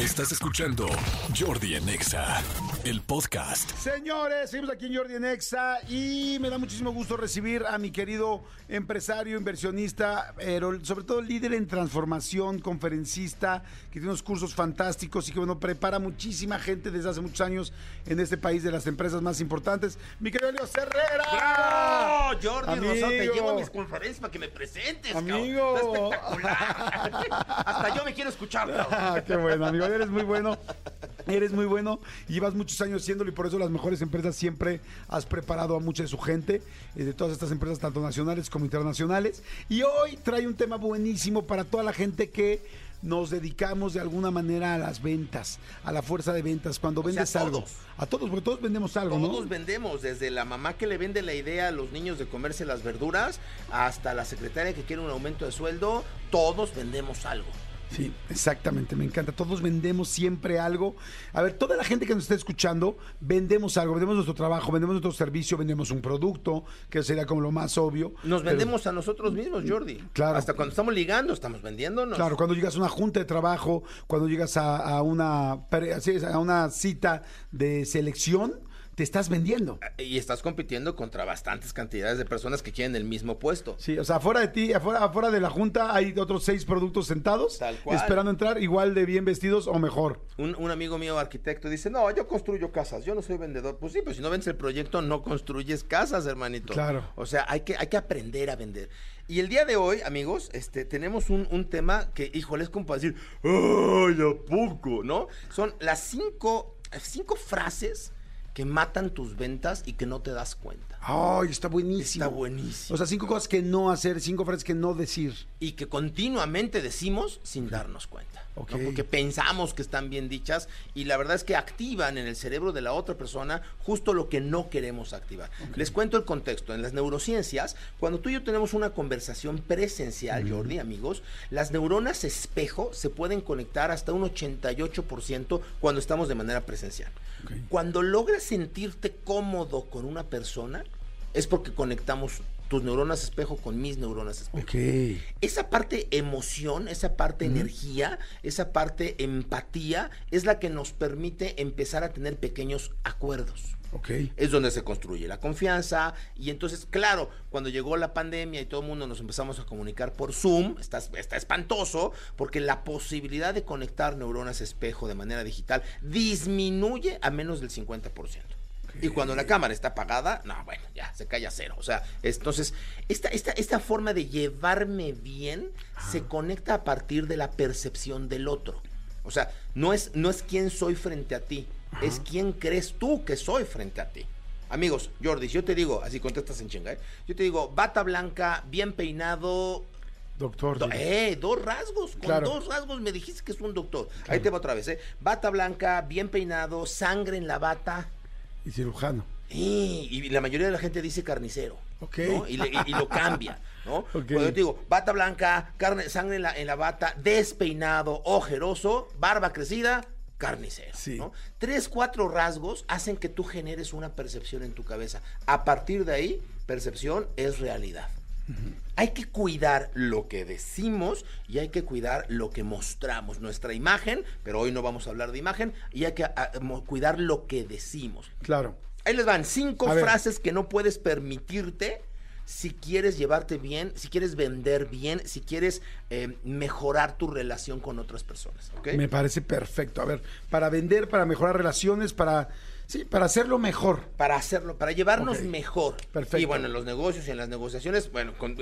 Estás escuchando Jordi en Exa, el podcast. Señores, seguimos aquí en Jordi en Exa y me da muchísimo gusto recibir a mi querido empresario, inversionista, pero sobre todo líder en transformación, conferencista, que tiene unos cursos fantásticos y que bueno, prepara muchísima gente desde hace muchos años en este país de las empresas más importantes. Mi querido Leo Herrera. ¡Bravo! Jordi Amigo. Rosado, te llevo a mis conferencias para que me presentes, cabrón. Amigo. Está espectacular. Hasta yo me quiero escuchar, cabrón. Ah, qué bueno, amigo. Eres muy bueno. Eres muy bueno. y Llevas muchos años haciéndolo y por eso las mejores empresas siempre has preparado a mucha de su gente, eh, de todas estas empresas, tanto nacionales como internacionales. Y hoy trae un tema buenísimo para toda la gente que nos dedicamos de alguna manera a las ventas, a la fuerza de ventas. Cuando sea, vendes algo. todos. A todos, porque todos vendemos algo, ¿no? Todos vendemos, desde la mamá que le vende la idea a los niños de comerse las verduras, hasta la secretaria que quiere un aumento de sueldo, todos vendemos algo. Sí, exactamente, me encanta. Todos vendemos siempre algo. A ver, toda la gente que nos está escuchando, vendemos algo, vendemos nuestro trabajo, vendemos nuestro servicio, vendemos un producto, que sería como lo más obvio. Nos Pero, vendemos a nosotros mismos, Jordi. Claro. Hasta cuando estamos ligando, estamos vendiéndonos. Claro, cuando llegas a una junta de trabajo, cuando llegas a, a una, a una cita de selección, te estás vendiendo. Y estás compitiendo contra bastantes cantidades de personas que quieren el mismo puesto. Sí, o sea, afuera de ti, afuera, afuera de la junta hay otros seis productos sentados, Tal cual. esperando entrar, igual de bien vestidos o mejor. Un, un amigo mío arquitecto dice, no, yo construyo casas, yo no soy vendedor. Pues sí, pues si no vendes el proyecto, no construyes casas, hermanito. Claro. O sea, hay que, hay que aprender a vender. Y el día de hoy, amigos, este, tenemos un, un tema que, híjole, es como para decir, ¡ay, a poco! ¿No? Son las cinco, cinco frases que matan tus ventas y que no te das cuenta. Ay, está buenísimo. Está buenísimo. O sea, cinco cosas que no hacer, cinco frases que no decir. Y que continuamente decimos sin darnos cuenta. Porque pensamos que están bien dichas y la verdad es que activan en el cerebro de la otra persona justo lo que no queremos activar. Les cuento el contexto. En las neurociencias, cuando tú y yo tenemos una conversación presencial, Jordi, amigos, las neuronas espejo se pueden conectar hasta un 88% cuando estamos de manera presencial. Cuando logras sentirte cómodo con una persona, es porque conectamos tus neuronas espejo con mis neuronas espejo. Ok. Esa parte emoción, esa parte energía, esa parte empatía es la que nos permite empezar a tener pequeños acuerdos. Ok. Es donde se construye la confianza y entonces, claro, cuando llegó la pandemia y todo el mundo nos empezamos a comunicar por Zoom, está, está espantoso porque la posibilidad de conectar neuronas espejo de manera digital disminuye a menos del 50%. Y cuando la cámara está apagada, no, bueno, ya se cae a cero. O sea, es- entonces, esta, esta, esta forma de llevarme bien se conecta a partir de la percepción del otro. O sea, no es, no es quién soy frente a ti, es quién crees tú que soy frente a ti. Amigos, Jordi, yo te digo, así contestas en chinga, ¿eh? yo te digo, bata blanca, bien peinado, Doctor. do- eh, dos rasgos, con Claro. dos rasgos me dijiste que es un doctor. Ahí te va otra vez, ¿eh? Bata blanca, bien peinado, sangre en la bata. Y cirujano. Y, y la mayoría de la gente dice carnicero. Ok. ¿no? Y, le- y- y lo cambia, ¿no? Cuando yo te digo, bata blanca, carne, sangre en la, en la bata, despeinado, ojeroso, barba crecida, carnicero. Sí. ¿no? Tres, cuatro rasgos hacen que tú generes una percepción en tu cabeza. A partir de ahí, percepción es realidad. Hay que cuidar lo que decimos y hay que cuidar lo que mostramos, nuestra imagen, pero hoy no vamos a hablar de imagen, y hay que ah, cuidar lo que decimos. Claro. Ahí les van cinco A ver. frases que no puedes permitirte si quieres llevarte bien, si quieres vender bien, si quieres eh, mejorar tu relación con otras personas. ¿ok? Me parece perfecto. A ver, para vender, para mejorar relaciones, para. Sí, para hacerlo mejor. Para hacerlo, para llevarnos mejor. Perfecto. Y bueno, en los negocios y en las negociaciones, bueno, con-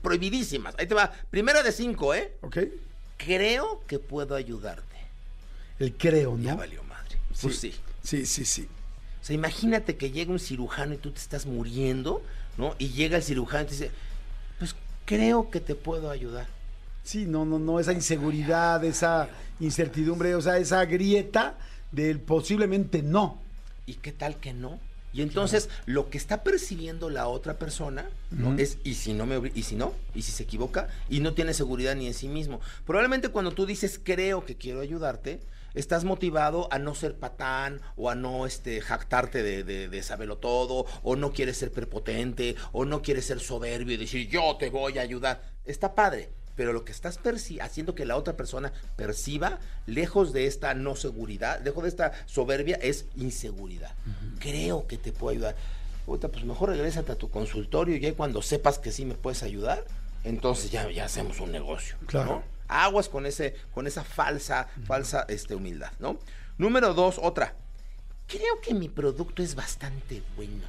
prohibidísimas. Ahí te va. Primero de cinco, ¿eh? ¿Ok? Creo que puedo ayudarte. El creo, Ya ¿no? valió madre. Pues sí. Sí, sí, sí. O sea, imagínate que llega un cirujano y tú te estás muriendo, ¿no? Y llega el cirujano y te dice, pues creo que te puedo ayudar. Sí, no, no, no, esa inseguridad, esa incertidumbre, o sea, esa grieta del posiblemente no. ¿Y qué tal que no? Y entonces lo que está percibiendo la otra persona ¿no? es y si no me y si no, y si se equivoca y no tiene seguridad ni en sí mismo. Probablemente cuando tú dices creo que quiero ayudarte, estás motivado a no ser patán o a no este jactarte de, de, de saberlo todo, o no quieres ser prepotente, o no quieres ser soberbio y decir yo te voy a ayudar. Está padre. Pero lo que estás haciendo que la otra persona perciba, lejos de esta no seguridad, lejos de esta soberbia, es inseguridad. Creo que te puedo ayudar. Puta, pues mejor regrésate a tu consultorio y ya cuando sepas que sí me puedes ayudar, entonces ya, ya hacemos un negocio. Claro. ¿no? Aguas con ese, con esa falsa, falsa este, humildad, ¿no? Número dos, otra. Creo que mi producto es bastante bueno.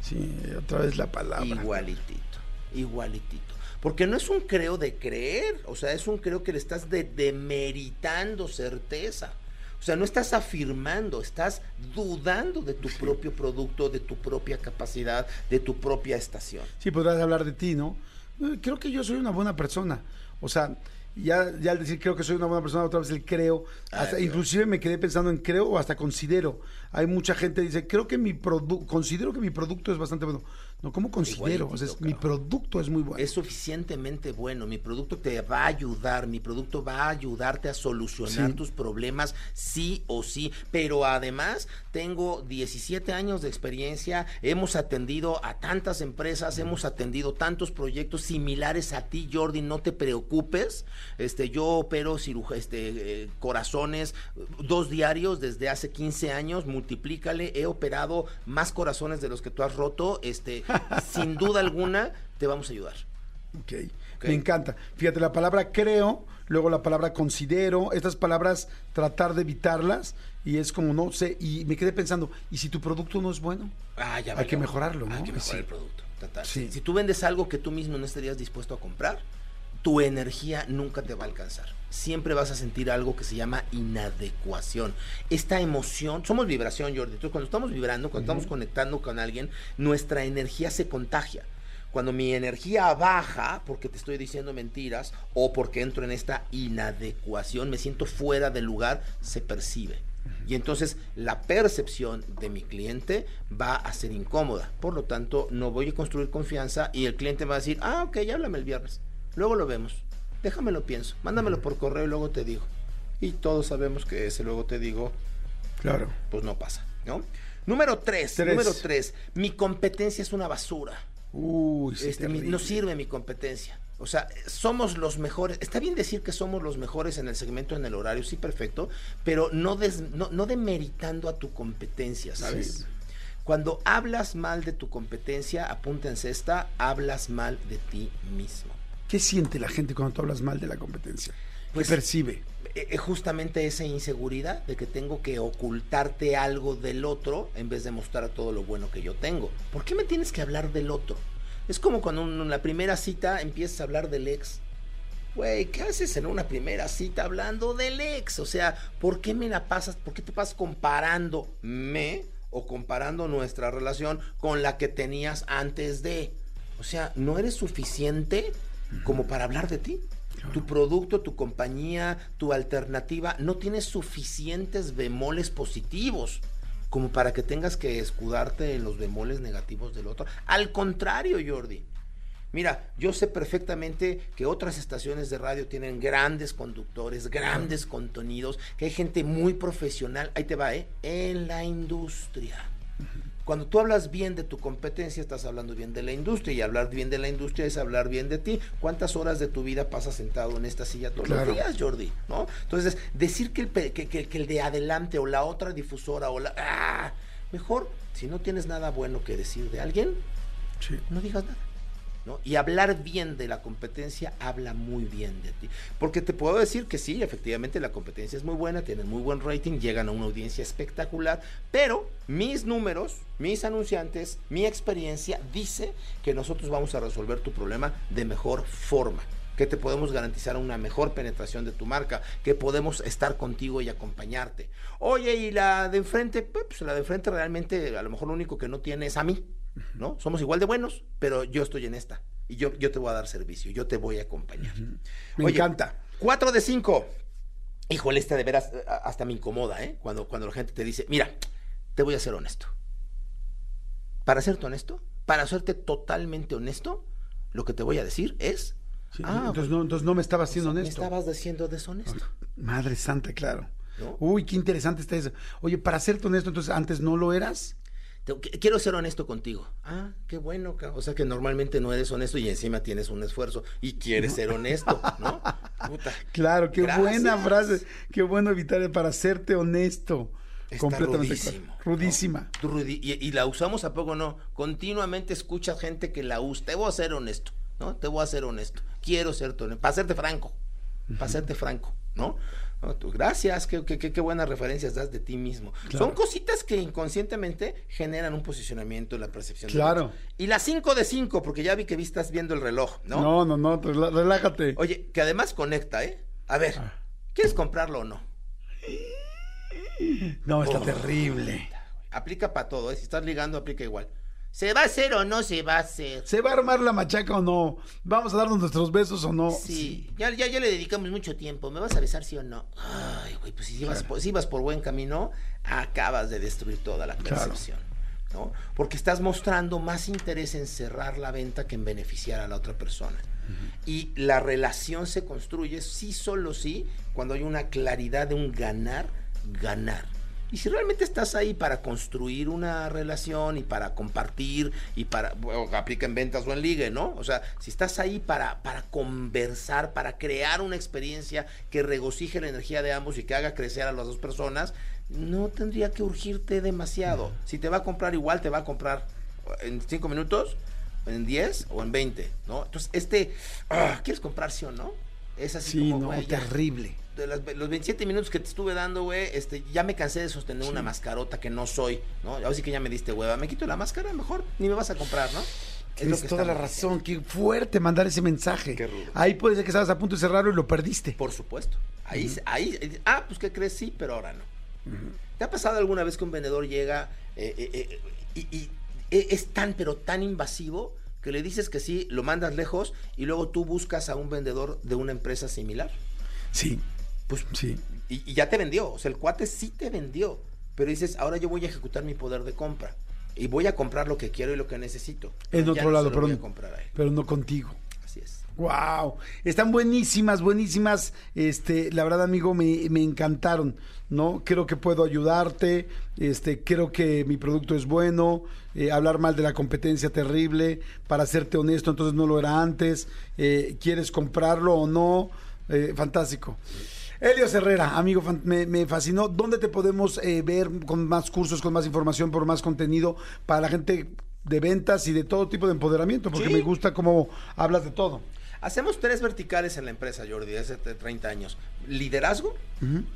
Sí, otra vez la palabra. Igualitito, igualitito. Porque no es un creo de creer, o sea, es un creo que le estás de- demeritando certeza. O sea, no estás afirmando, estás dudando de tu propio producto, de tu propia capacidad, de tu propia estación. Sí, podrás hablar de ti, ¿no? Eh, Creo que yo soy una buena persona. O sea, ya, ya al decir creo que soy una buena persona, otra vez el creo. Hasta, Ay, inclusive me quedé pensando en creo o hasta considero. Hay mucha gente que dice, creo que mi producto, considero que mi producto es bastante bueno. No, ¿cómo considero? O sea, es- mi producto es muy bueno. Es suficientemente bueno, mi producto te va a ayudar, mi producto va a ayudarte a solucionar Sí. tus problemas sí o sí, pero además tengo 17 años de experiencia, hemos atendido a tantas empresas, hemos atendido tantos proyectos similares a ti, Jordi, no te preocupes, este yo opero ciruja- este, eh, corazones dos diarios desde hace 15 años, multiplícale, he operado más corazones de los que tú has roto, este sin duda alguna te vamos a ayudar. Ok. Ok. Me encanta. Fíjate, la palabra creo, luego la palabra considero, estas palabras tratar de evitarlas y es como no sé, y me quedé pensando, ¿y si tu producto no es bueno? Ah, ya Hay que mejorarlo, ¿no? Hay que mejorar Sí. el producto. total. Sí. Si tú vendes algo que tú mismo no estarías dispuesto a comprar, tu energía nunca te va a alcanzar. Siempre vas a sentir algo que se llama inadecuación. Esta emoción, somos vibración, Jordi. Entonces, cuando estamos vibrando, cuando estamos conectando con alguien, nuestra energía se contagia. Cuando mi energía baja, porque te estoy diciendo mentiras, o porque entro en esta inadecuación, me siento fuera del lugar, se percibe. Y entonces la percepción de mi cliente va a ser incómoda. Por lo tanto, no voy a construir confianza y el cliente va a decir, ah, ok, ya háblame el viernes. Luego lo vemos. Déjame lo pienso. Mándamelo por correo y luego te digo. Y todos sabemos que ese luego te digo, Claro. pues no pasa, ¿no? Número tres, Tres. número tres. Mi competencia es una basura. Uy, sí, Este, mi- no sirve mi competencia. O sea, somos los mejores. Está bien decir que somos los mejores en el segmento, en el horario, sí, perfecto, pero no, des- no, no demeritando a tu competencia, ¿sabes? Sí. Cuando hablas mal de tu competencia, apúntense esta, hablas mal de ti mismo. ¿Qué siente la gente cuando tú hablas mal de la competencia? Pues- ¿Qué percibe? Eh, eh, justamente esa inseguridad de que tengo que ocultarte algo del otro en vez de mostrar todo lo bueno que yo tengo. ¿Por qué me tienes que hablar del otro? Es como cuando en la primera cita empiezas a hablar del ex. Güey, ¿qué haces en una primera cita hablando del ex? O sea, ¿por qué me la pasas? ¿Por qué te pasas comparándome o comparando nuestra relación con la que tenías antes de? O sea, ¿no eres suficiente como para hablar de ti? Tu producto, tu compañía, tu alternativa no tiene suficientes bemoles positivos como para que tengas que escudarte en los bemoles negativos del otro. Al contrario, Jordi. Mira, yo sé perfectamente que otras estaciones de radio tienen grandes conductores, grandes contenidos, que hay gente muy profesional, ahí te va, ¿eh? En la industria. Cuando tú hablas bien de tu competencia, estás hablando bien de la industria. Y hablar bien de la industria es hablar bien de ti. ¿Cuántas horas de tu vida pasas sentado en esta silla todos Claro. los días, Jordi? ¿No? Entonces, decir que el, que, que- que el de adelante o la otra difusora o la... ¡Ah! Mejor, si no tienes nada bueno que decir de alguien, Sí. no digas nada. ¿No? Y hablar bien de la competencia habla muy bien de ti. Porque te puedo decir que sí, efectivamente la competencia es muy buena, tienen muy buen rating, llegan a una audiencia espectacular, pero mis números, mis anunciantes, mi experiencia dice que nosotros vamos a resolver tu problema de mejor forma que te podemos garantizar una mejor penetración de tu marca, que podemos estar contigo y acompañarte. Oye, y la de enfrente, pues la de enfrente realmente a lo mejor lo único que no tiene es a mí, ¿no? Somos igual de buenos, pero yo estoy en esta y yo, yo te voy a dar servicio, yo te voy a acompañar. Me Oye, encanta. 4 de 5. Híjole, esta de veras eh, hasta me incomoda, ¿eh? Cuando, cuando la gente te dice, mira, te voy a ser honesto. Para serte honesto, para serte totalmente honesto, lo que te voy a decir es, Sí, ah, entonces, no, entonces no me estabas siendo me honesto. estabas diciendo deshonesto. Madre santa, claro. ¿No? Uy, qué interesante está eso. Oye, para serte honesto, entonces antes no lo eras. Quiero ser honesto contigo. Ah, qué bueno, o sea que normalmente no eres honesto y encima tienes un esfuerzo y quieres ser honesto, ¿no? Puta. Claro, qué Gracias. buena frase. Qué bueno evitar para serte honesto. Está completamente rudísimo, claro. Rudísima. Y, y la usamos a poco, no. Continuamente escuchas gente que la usa. Te voy a ser honesto, ¿no? Te voy a ser honesto. Quiero ser honesto. Para serte franco. Para serte franco, ¿no? No, tú, gracias, qué, qué, qué- qué buenas referencias das de ti mismo. Claro. Son cositas que inconscientemente generan un posicionamiento en la percepción. Claro. Y las 5 de 5, porque ya vi que vi estás viendo el reloj, ¿no? No, no, no, relájate. Oye, que además conecta, ¿eh? A ver, Ah. ¿quieres comprarlo o no? No, está Oh. terrible. Aplica para todo, ¿eh? Si estás ligando, aplica igual. ¿Se va a hacer o no se va a hacer? ¿Se va a armar la machaca o no? ¿Vamos a darnos nuestros besos o no? Sí, Ya, ya, ya le dedicamos mucho tiempo. ¿Me vas a besar sí o no? Ay, güey, pues si ibas, por, si ibas por buen camino, acabas de destruir toda la Claro. percepción. ¿no? Porque estás mostrando más interés en cerrar la venta que en beneficiar a la otra persona. Y la relación se construye sí, solo sí, cuando hay una claridad de un ganar, ganar. Y si realmente estás ahí para construir una relación y para compartir y para, bueno, aplica en ventas o en ligue, ¿no? O sea, si estás ahí para, para conversar, para crear una experiencia que regocije la energía de ambos y que haga crecer a las dos personas, no tendría que urgirte demasiado. Si te va a comprar igual, te va a comprar en cinco minutos, en 10 o en 20, ¿no? Entonces, este, ah, ¿quieres comprar sí o no? Es así Sí, como, no, güey, ya terrible. De las- los 27 minutos que te estuve dando, güey, este, ya me cansé de sostener una mascarota que no soy, ¿no? Ahora sí que ya me diste hueva. Me quito la máscara, mejor ni me vas a comprar, ¿no? Es lo Tienes que toda la razón. Qué fuerte mandar ese mensaje. Qué rudo. Ahí puede ser que estabas a punto de cerrarlo y lo perdiste. Por supuesto. Ahí, se- ahí, eh, ah, pues ¿qué crees? Sí, pero ahora no. ¿Te ha pasado alguna vez que un vendedor llega eh, eh, eh, y, y, eh, es tan, pero tan invasivo que le dices que sí, lo mandas lejos y luego tú buscas a un vendedor de una empresa similar? Sí, Pues sí. Y, y ya te vendió, o sea, el cuate sí te vendió, pero dices, ahora yo voy a ejecutar mi poder de compra y voy a comprar lo que quiero y lo que necesito. En otro no lado, pero, voy a comprar a él. pero no contigo. Así es. Wow, están buenísimas, buenísimas. Este, la verdad, amigo, me, me encantaron. ¿no? Creo que puedo ayudarte. Este, creo que mi producto es bueno. eh, hablar mal de la competencia terrible. Para serte honesto, entonces no lo era antes. eh, ¿Quieres comprarlo o no? Eh, fantástico. Elios Herrera, amigo, me, me fascinó. ¿Dónde te podemos eh, ver con más cursos, con más información, por más contenido para la gente de ventas y de todo tipo de empoderamiento? Porque Sí. me gusta cómo hablas de todo. Hacemos tres verticales en la empresa, Jordi, desde hace 30 años. Liderazgo,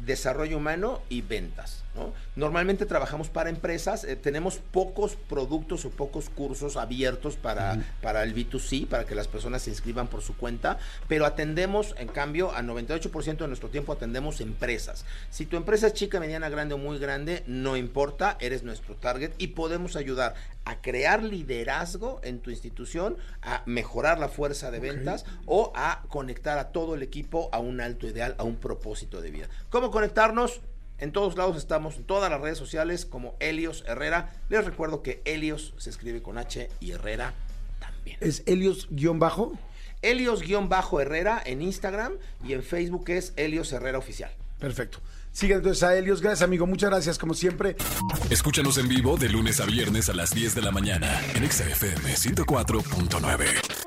desarrollo humano y ventas. ¿no? Normalmente trabajamos para empresas, eh, tenemos pocos productos o pocos cursos abiertos para, para el B2C, para que las personas se inscriban por su cuenta, pero atendemos, en cambio, a 98% de nuestro tiempo atendemos empresas. Si tu empresa es chica, mediana, grande o muy grande, no importa, eres nuestro target y podemos ayudar a crear liderazgo en tu institución, a mejorar la fuerza de ventas o a conectar a todo el equipo a un alto ideal, a un propósito de vida. ¿Cómo conectarnos? En todos lados estamos, en todas las redes sociales como Helios Herrera. Les recuerdo que Helios se escribe con H y Herrera también. Es Helios-bajo. Helios-Herrera en Instagram y en Facebook es Helios Herrera Oficial. Perfecto. Sigan entonces a Helios. Gracias, amigo. Muchas gracias, como siempre. Escúchanos en vivo de lunes a viernes a las 10 de la mañana en Exa FM 104.9.